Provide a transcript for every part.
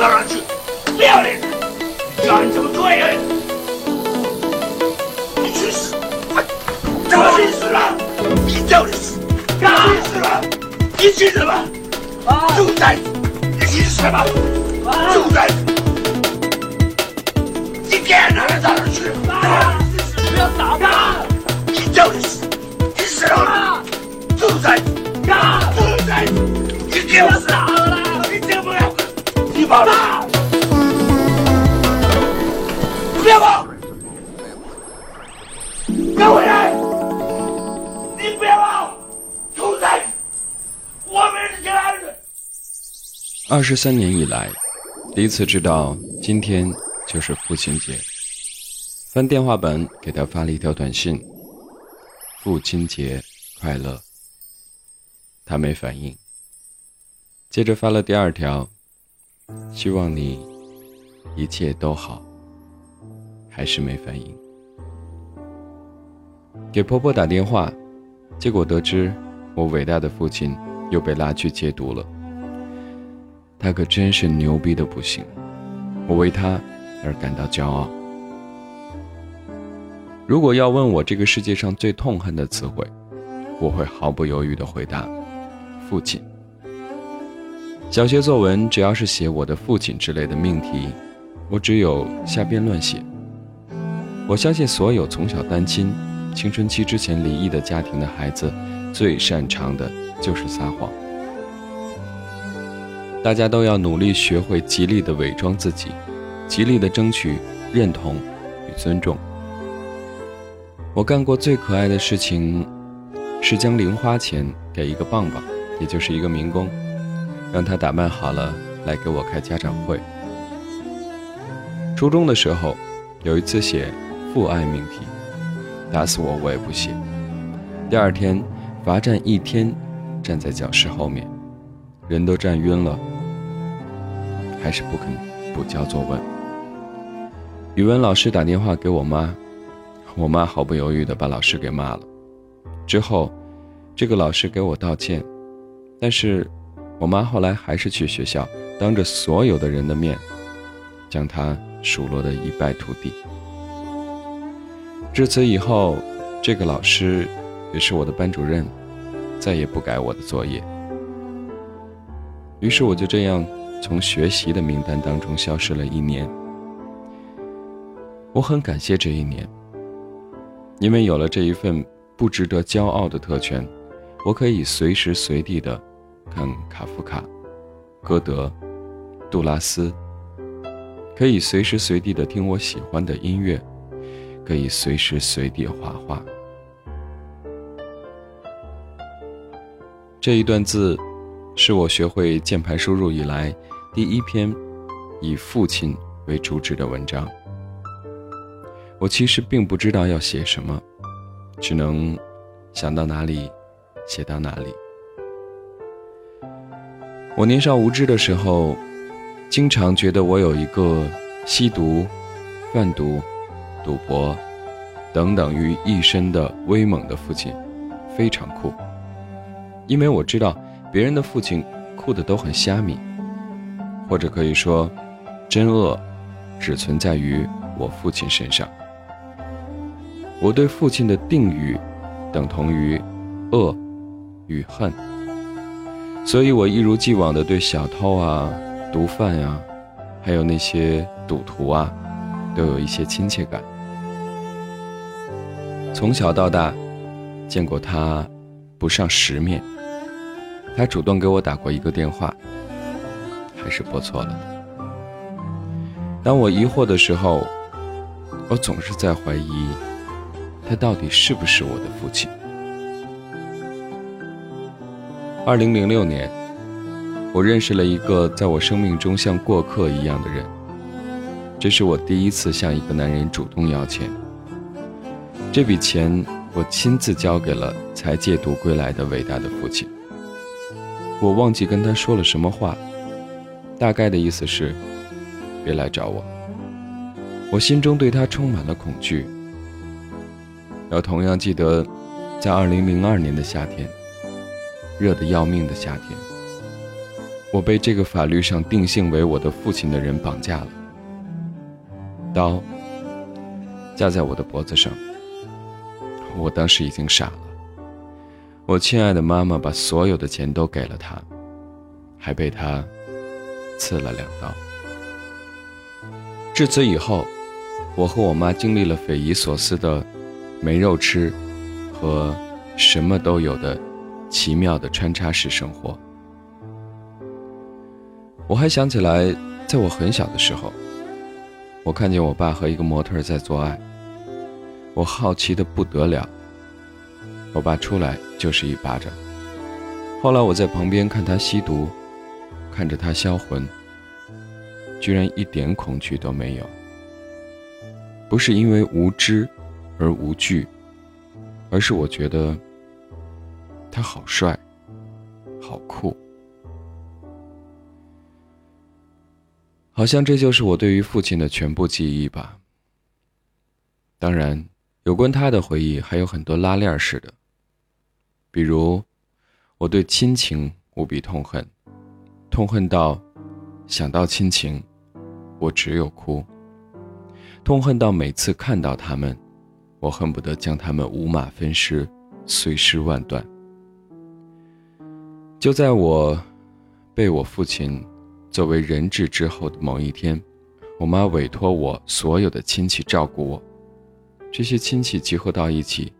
到哪去？不要脸！叫你怎么做人？你去死！找你死了！你找你死！找你死了！你去什么？住在你去什么？住在你该哪儿到哪儿去？不要打他！你找你死！你死了！住在住在你给我死！你这不要！你跑了！不要跑！跟回来！你别跑！兔崽子！我们是家人。二十三年以来，第一次知道今天就是父亲节，翻电话本给他发了一条短信：“父亲节快乐。”他没反应，接着发了第二条：“希望你一切都好。”还是没反应。给婆婆打电话，结果得知我伟大的父亲又被拉去戒毒了。他可真是牛逼的不行，我为他而感到骄傲。如果要问我这个世界上最痛恨的词汇，我会毫不犹豫地回答：父亲。小学作文只要是写我的父亲之类的命题，我只有瞎编乱写。我相信所有从小单亲、青春期之前离异的家庭的孩子，最擅长的就是撒谎。大家都要努力学会极力的伪装自己，极力的争取认同与尊重。我干过最可爱的事情，是将零花钱给一个棒棒，也就是一个民工，让他打扮好了来给我开家长会。初中的时候，有一次写。父爱命题，打死我我也不写。第二天罚站一天，站在教室后面，人都站晕了，还是不肯补交作文。语文老师打电话给我妈，我妈毫不犹豫地把老师给骂了。之后，这个老师给我道歉，但是我妈后来还是去学校，当着所有的人的面，将他数落得一败涂地。至此以后，这个老师也是我的班主任，再也不改我的作业。于是我就这样从学习的名单当中消失了一年。我很感谢这一年，因为有了这一份不值得骄傲的特权，我可以随时随地的看卡夫卡、歌德、杜拉斯，可以随时随地的听我喜欢的音乐。可以随时随地画画。这一段字，是我学会键盘输入以来第一篇以父亲为主旨的文章。我其实并不知道要写什么，只能想到哪里写到哪里。我年少无知的时候，经常觉得我有一个吸毒、贩毒。赌博，等等于一身的威猛的父亲，非常酷。因为我知道别人的父亲酷的都很虾米，或者可以说，真恶只存在于我父亲身上。我对父亲的定语等同于恶与恨，所以我一如既往的对小偷啊、毒贩啊，还有那些赌徒啊。都有一些亲切感。从小到大，见过他不上十面。他主动给我打过一个电话，还是拨错了。当我疑惑的时候，我总是在怀疑，他到底是不是我的父亲。二零零六年，我认识了一个在我生命中像过客一样的人。这是我第一次向一个男人主动要钱。这笔钱我亲自交给了才戒毒归来的伟大的父亲。我忘记跟他说了什么话，大概的意思是，别来找我。我心中对他充满了恐惧。要同样记得，在2002年的夏天，热得要命的夏天，我被这个法律上定性为我的父亲的人绑架了，刀架在我的脖子上。我当时已经傻了。我亲爱的妈妈把所有的钱都给了他，还被他刺了两刀。至此以后，我和我妈经历了匪夷所思的没肉吃和什么都有的奇妙的穿插式生活。我还想起来，在我很小的时候，我看见我爸和一个模特在做爱，我好奇的不得了。我爸出来就是一巴掌。后来我在旁边看他吸毒，看着他销魂，居然一点恐惧都没有。不是因为无知而无惧，而是我觉得他好帅，好酷。好像这就是我对于父亲的全部记忆吧。当然，有关他的回忆还有很多拉链式的，比如我对亲情无比痛恨，痛恨到想到亲情，我只有哭；痛恨到每次看到他们，我恨不得将他们五马分尸，碎尸万段。就在我被我父亲。作为人质之后的某一天，我妈委托我所有的亲戚照顾我。这些亲戚集合到一起，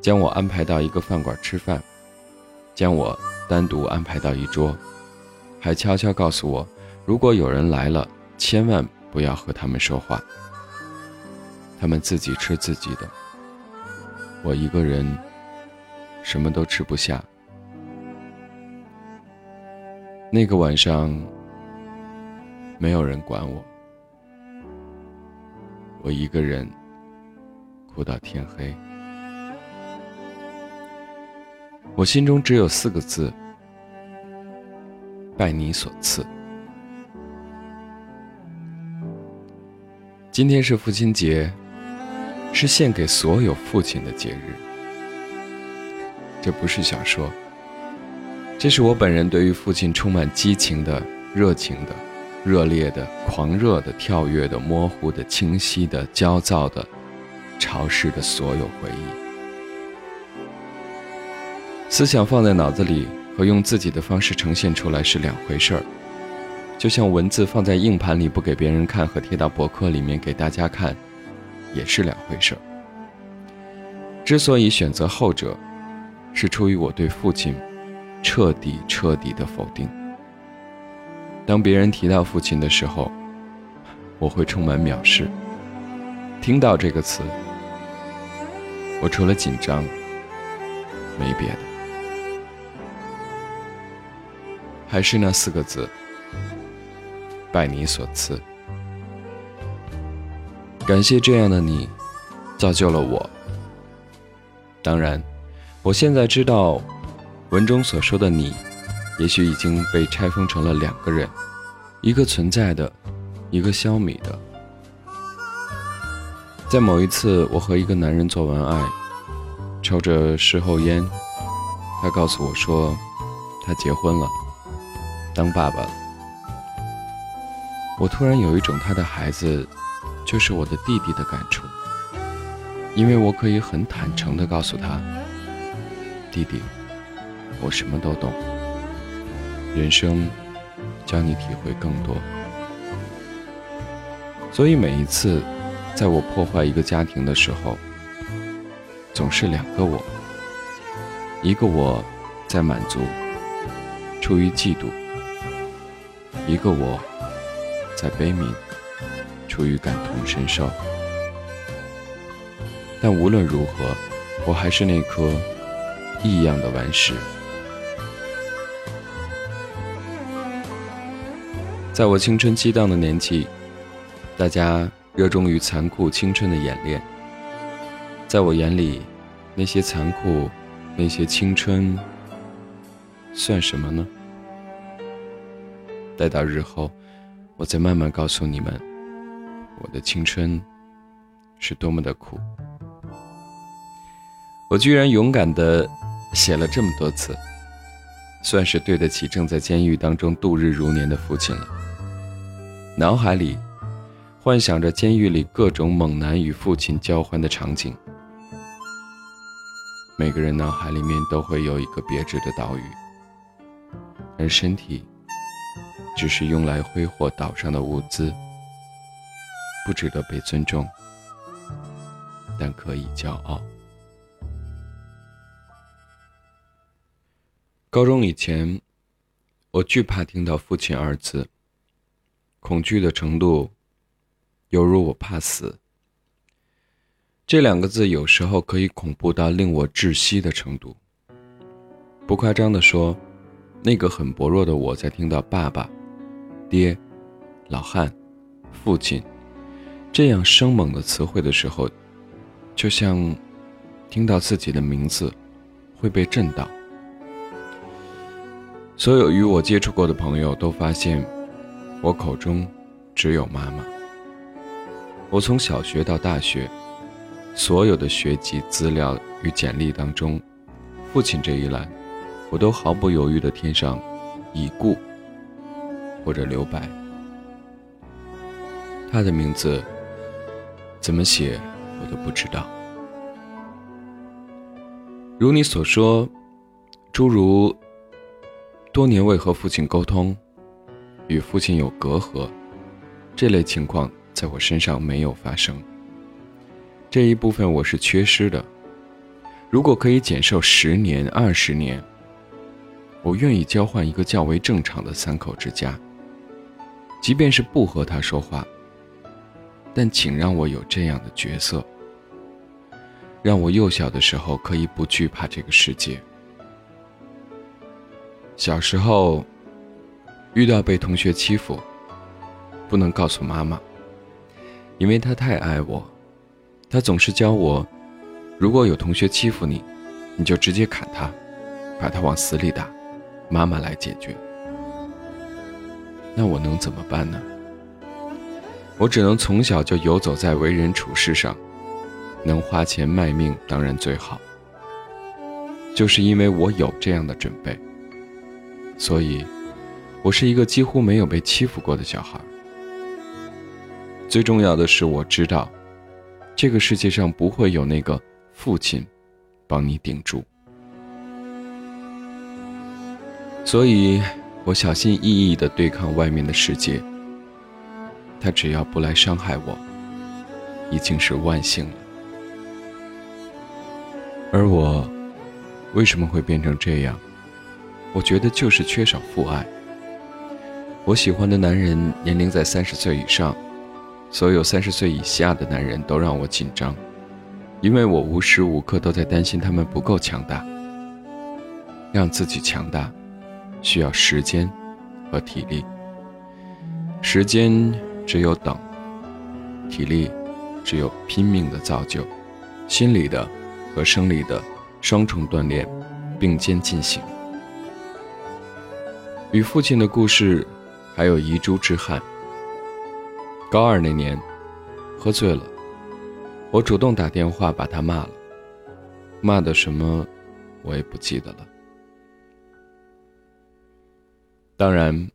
将我安排到一个饭馆吃饭，将我单独安排到一桌，还悄悄告诉我，如果有人来了，千万不要和他们说话。他们自己吃自己的，我一个人什么都吃不下。那个晚上。没有人管我，我一个人哭到天黑。我心中只有四个字：拜你所赐。今天是父亲节，是献给所有父亲的节日。这不是小说，这是我本人对于父亲充满激情的、热情的。热烈的、狂热的、跳跃的、模糊的、清晰的、焦躁的、潮湿的所有回忆，思想放在脑子里和用自己的方式呈现出来是两回事儿，就像文字放在硬盘里不给别人看和贴到博客里面给大家看，也是两回事儿。之所以选择后者，是出于我对父亲彻底、彻底的否定。当别人提到父亲的时候，我会充满藐视。听到这个词，我除了紧张，没别的。还是那四个字：拜你所赐。感谢这样的你，造就了我。当然，我现在知道，文中所说的你。也许已经被拆封成了两个人，一个存在的，一个消弭的。在某一次，我和一个男人做完爱，抽着事后烟，他告诉我说，他结婚了，当爸爸了。我突然有一种他的孩子就是我的弟弟的感触，因为我可以很坦诚地告诉他，弟弟，我什么都懂。人生教你体会更多，所以每一次在我破坏一个家庭的时候，总是两个我：一个我在满足，出于嫉妒；一个我在悲悯，出于感同身受。但无论如何，我还是那颗异样的顽石。在我青春激荡的年纪，大家热衷于残酷青春的演练。在我眼里，那些残酷，那些青春，算什么呢？待到日后，我再慢慢告诉你们，我的青春是多么的苦。我居然勇敢的写了这么多次，算是对得起正在监狱当中度日如年的父亲了。脑海里幻想着监狱里各种猛男与父亲交欢的场景。每个人脑海里面都会有一个别致的岛屿，而身体只是用来挥霍岛上的物资，不值得被尊重，但可以骄傲。高中以前，我惧怕听到“父亲”二字，恐惧的程度犹如我怕死。这两个字有时候可以恐怖到令我窒息的程度。不夸张的说，那个很薄弱的我在听到“爸爸”“爹”“老汉”“父亲”这样生猛的词汇的时候，就像听到自己的名字会被震到。所有与我接触过的朋友都发现，我口中只有妈妈。我从小学到大学，所有的学籍资料与简历当中，父亲这一栏，我都毫不犹豫地填上已故或者留白。他的名字怎么写，我都不知道。如你所说，诸如。多年未和父亲沟通，与父亲有隔阂，这类情况在我身上没有发生。这一部分我是缺失的。如果可以减寿十年、二十年，我愿意交换一个较为正常的三口之家。即便是不和他说话，但请让我有这样的角色，让我幼小的时候可以不惧怕这个世界。小时候，遇到被同学欺负，不能告诉妈妈，因为她太爱我，她总是教我，如果有同学欺负你，你就直接砍他，把他往死里打，妈妈来解决。那我能怎么办呢？我只能从小就游走在为人处事上，能花钱卖命当然最好。就是因为我有这样的准备。所以，我是一个几乎没有被欺负过的小孩。最重要的是，我知道，这个世界上不会有那个父亲帮你顶住。所以，我小心翼翼地对抗外面的世界。他只要不来伤害我，已经是万幸了。而我，为什么会变成这样？我觉得就是缺少父爱。我喜欢的男人年龄在三十岁以上，所有三十岁以下的男人都让我紧张，因为我无时无刻都在担心他们不够强大。让自己强大，需要时间和体力。时间只有等，体力只有拼命的造就，心理的和生理的双重锻炼并肩进行。与父亲的故事，还有遗珠之憾。高二那年，喝醉了，我主动打电话把他骂了，骂的什么，我也不记得了。当然，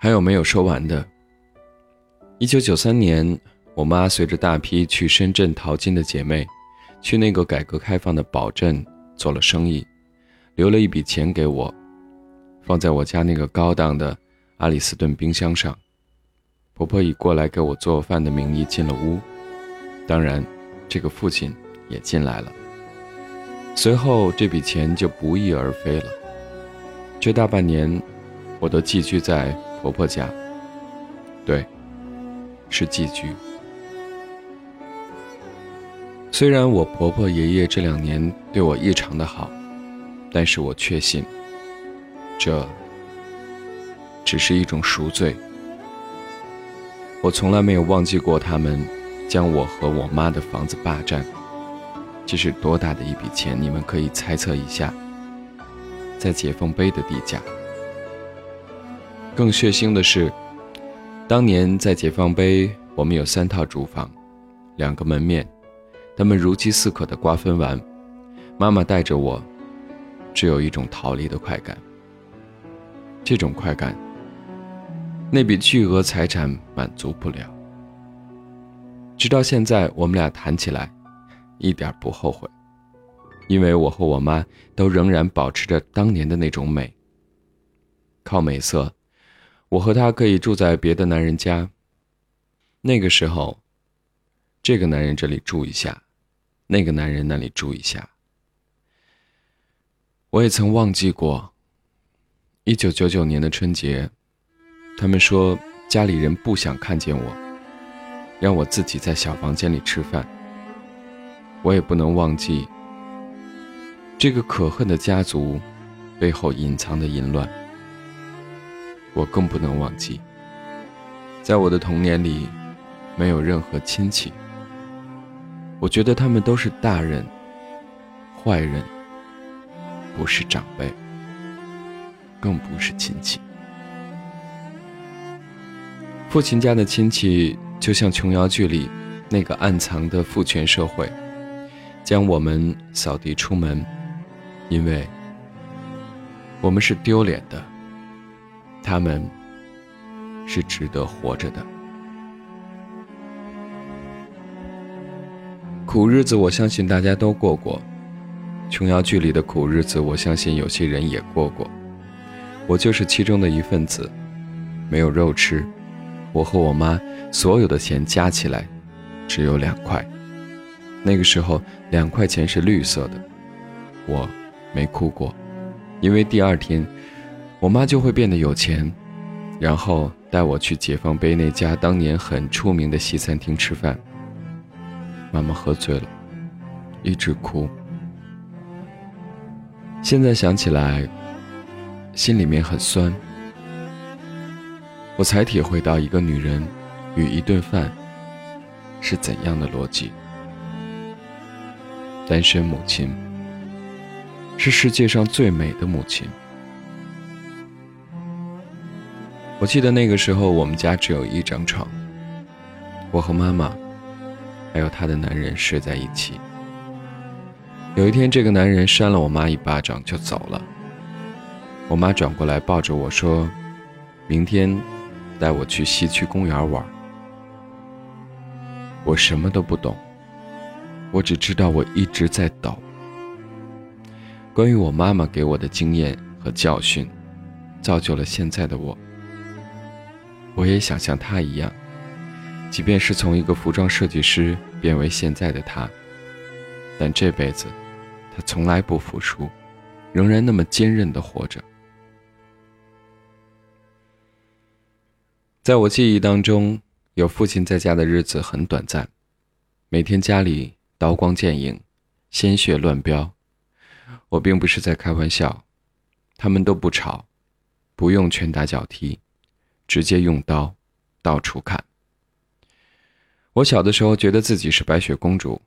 还有没有说完的。一九九三年，我妈随着大批去深圳淘金的姐妹，去那个改革开放的宝镇做了生意，留了一笔钱给我。放在我家那个高档的阿里斯顿冰箱上，婆婆以过来给我做饭的名义进了屋，当然，这个父亲也进来了。随后这笔钱就不翼而飞了。这大半年，我都寄居在婆婆家。对，是寄居。虽然我婆婆爷爷这两年对我异常的好，但是我确信。这只是一种赎罪。我从来没有忘记过他们将我和我妈的房子霸占，这是多大的一笔钱？你们可以猜测一下，在解放碑的地价。更血腥的是，当年在解放碑，我们有三套住房，两个门面，他们如饥似渴的瓜分完，妈妈带着我，只有一种逃离的快感。这种快感，那笔巨额财产满足不了。直到现在，我们俩谈起来，一点不后悔，因为我和我妈都仍然保持着当年的那种美。靠美色，我和她可以住在别的男人家。那个时候，这个男人这里住一下，那个男人那里住一下。我也曾忘记过，一九九九年的春节，他们说家里人不想看见我，让我自己在小房间里吃饭。我也不能忘记这个可恨的家族背后隐藏的淫乱。我更不能忘记，在我的童年里，没有任何亲戚。我觉得他们都是大人，坏人。不是长辈，更不是亲戚。父亲家的亲戚就像琼瑶剧里那个暗藏的父权社会，将我们扫地出门，因为我们是丢脸的，他们是值得活着的。苦日子，我相信大家都过过。琼瑶剧里的苦日子，我相信有些人也过过，我就是其中的一份子。没有肉吃，我和我妈所有的钱加起来，只有两块。那个时候，两块钱是绿色的，我没哭过，因为第二天，我妈就会变得有钱，然后带我去解放碑那家当年很出名的西餐厅吃饭。妈妈喝醉了，一直哭。现在想起来，心里面很酸。我才体会到一个女人与一顿饭是怎样的逻辑。单身母亲是世界上最美的母亲。我记得那个时候，我们家只有一张床，我和妈妈还有她的男人睡在一起。有一天，这个男人扇了我妈一巴掌就走了。我妈转过来抱着我说：“明天带我去西区公园玩。”我什么都不懂，我只知道我一直在抖。关于我妈妈给我的经验和教训，造就了现在的我。我也想像她一样，即便是从一个服装设计师变为现在的她，但这辈子。他从来不服输，仍然那么坚韧的活着。在我记忆当中，有父亲在家的日子很短暂，每天家里刀光剑影，鲜血乱飙。我并不是在开玩笑，他们都不吵，不用拳打脚踢，直接用刀，到处砍。我小的时候觉得自己是白雪公主，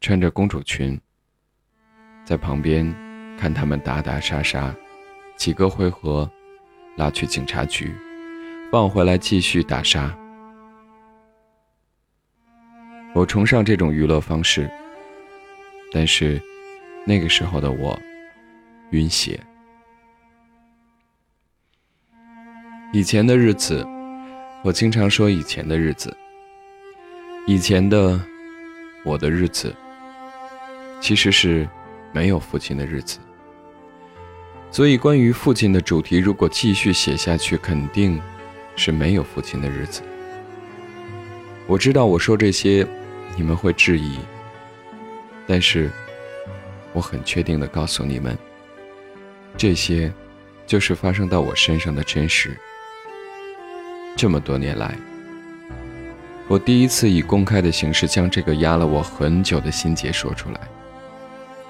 穿着公主裙。在旁边看他们打打杀杀，几个回合拉去警察局，放回来继续打杀。我崇尚这种娱乐方式，但是那个时候的我晕血。以前的日子，我经常说以前的日子，以前的我的日子，其实是。没有父亲的日子，所以关于父亲的主题，如果继续写下去，肯定是没有父亲的日子。我知道我说这些，你们会质疑，但是我很确定的告诉你们，这些就是发生到我身上的真实。这么多年来，我第一次以公开的形式将这个压了我很久的心结说出来。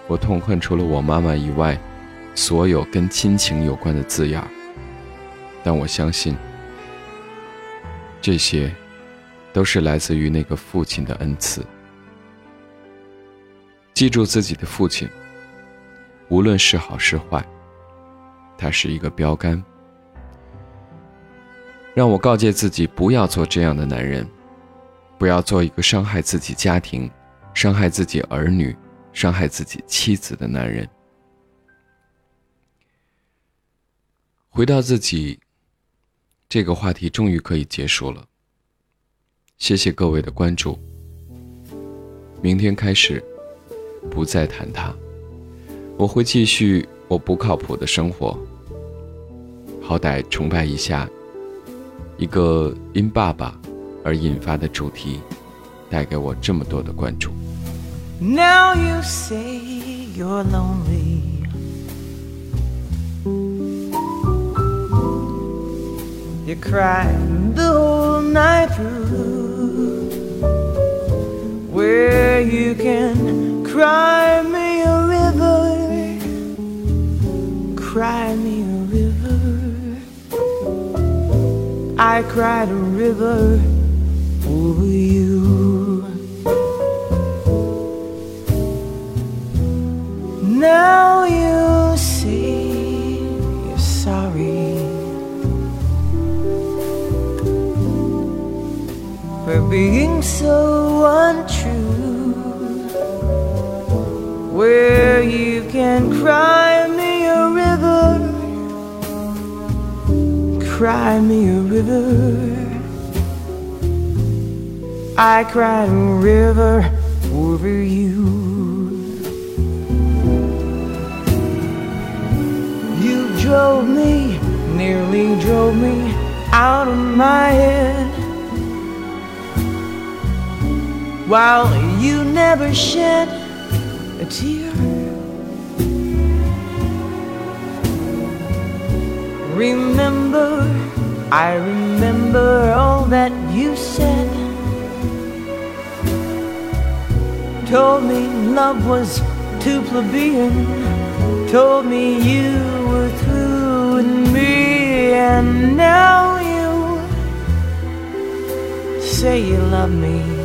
我痛恨除了我妈妈以外，所有跟亲情有关的字眼。但我相信，这些都是来自于那个父亲的恩赐。记住自己的父亲，无论是好是坏，他是一个标杆。让我告诫自己，不要做这样的男人，不要做一个伤害自己家庭、伤害自己儿女。伤害自己妻子的男人，回到自己，这个话题终于可以结束了。谢谢各位的关注。明天开始，不再谈他，我会继续我不靠谱的生活。好歹崇拜一下一个因爸爸而引发的主题，带给我这么多的关注。Now you say you're lonely. You cried the whole night through. Where you can cry me a river, cry me a river. I cried a river over you. Now being so untrue. Where you can cry me a river, cry me a river. I cried a river over you. You drove me, nearly drove me out of my head. While you never shed a tear. Remember, I remember all that you said. Told me love was too plebeian told me you were through with me, and now you say you love me.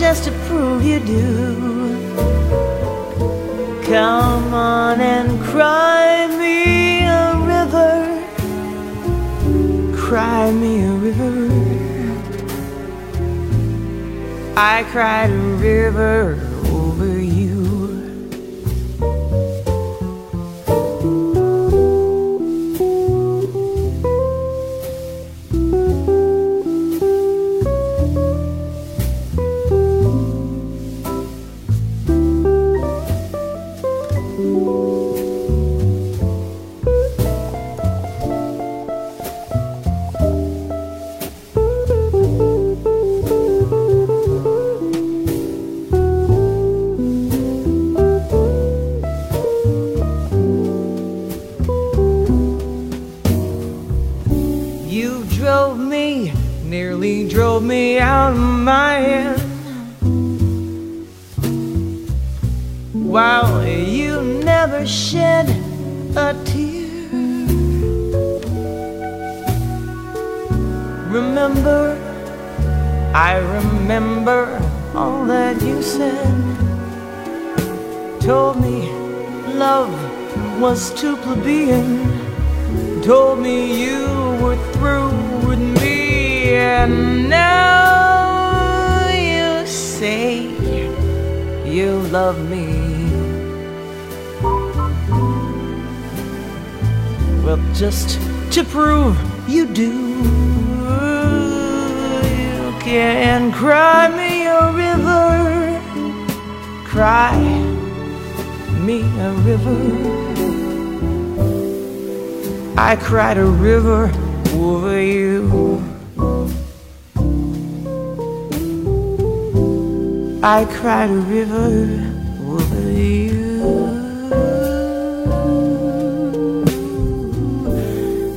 Just to prove you do, come on and cry me a river, cry me a river. I cried a river told me you were through with me, and now you say you love me. Well, just to prove you do, you can cry me a river, cry me a river. I cried a river over you. I cried a river over you.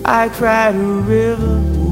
I cried a river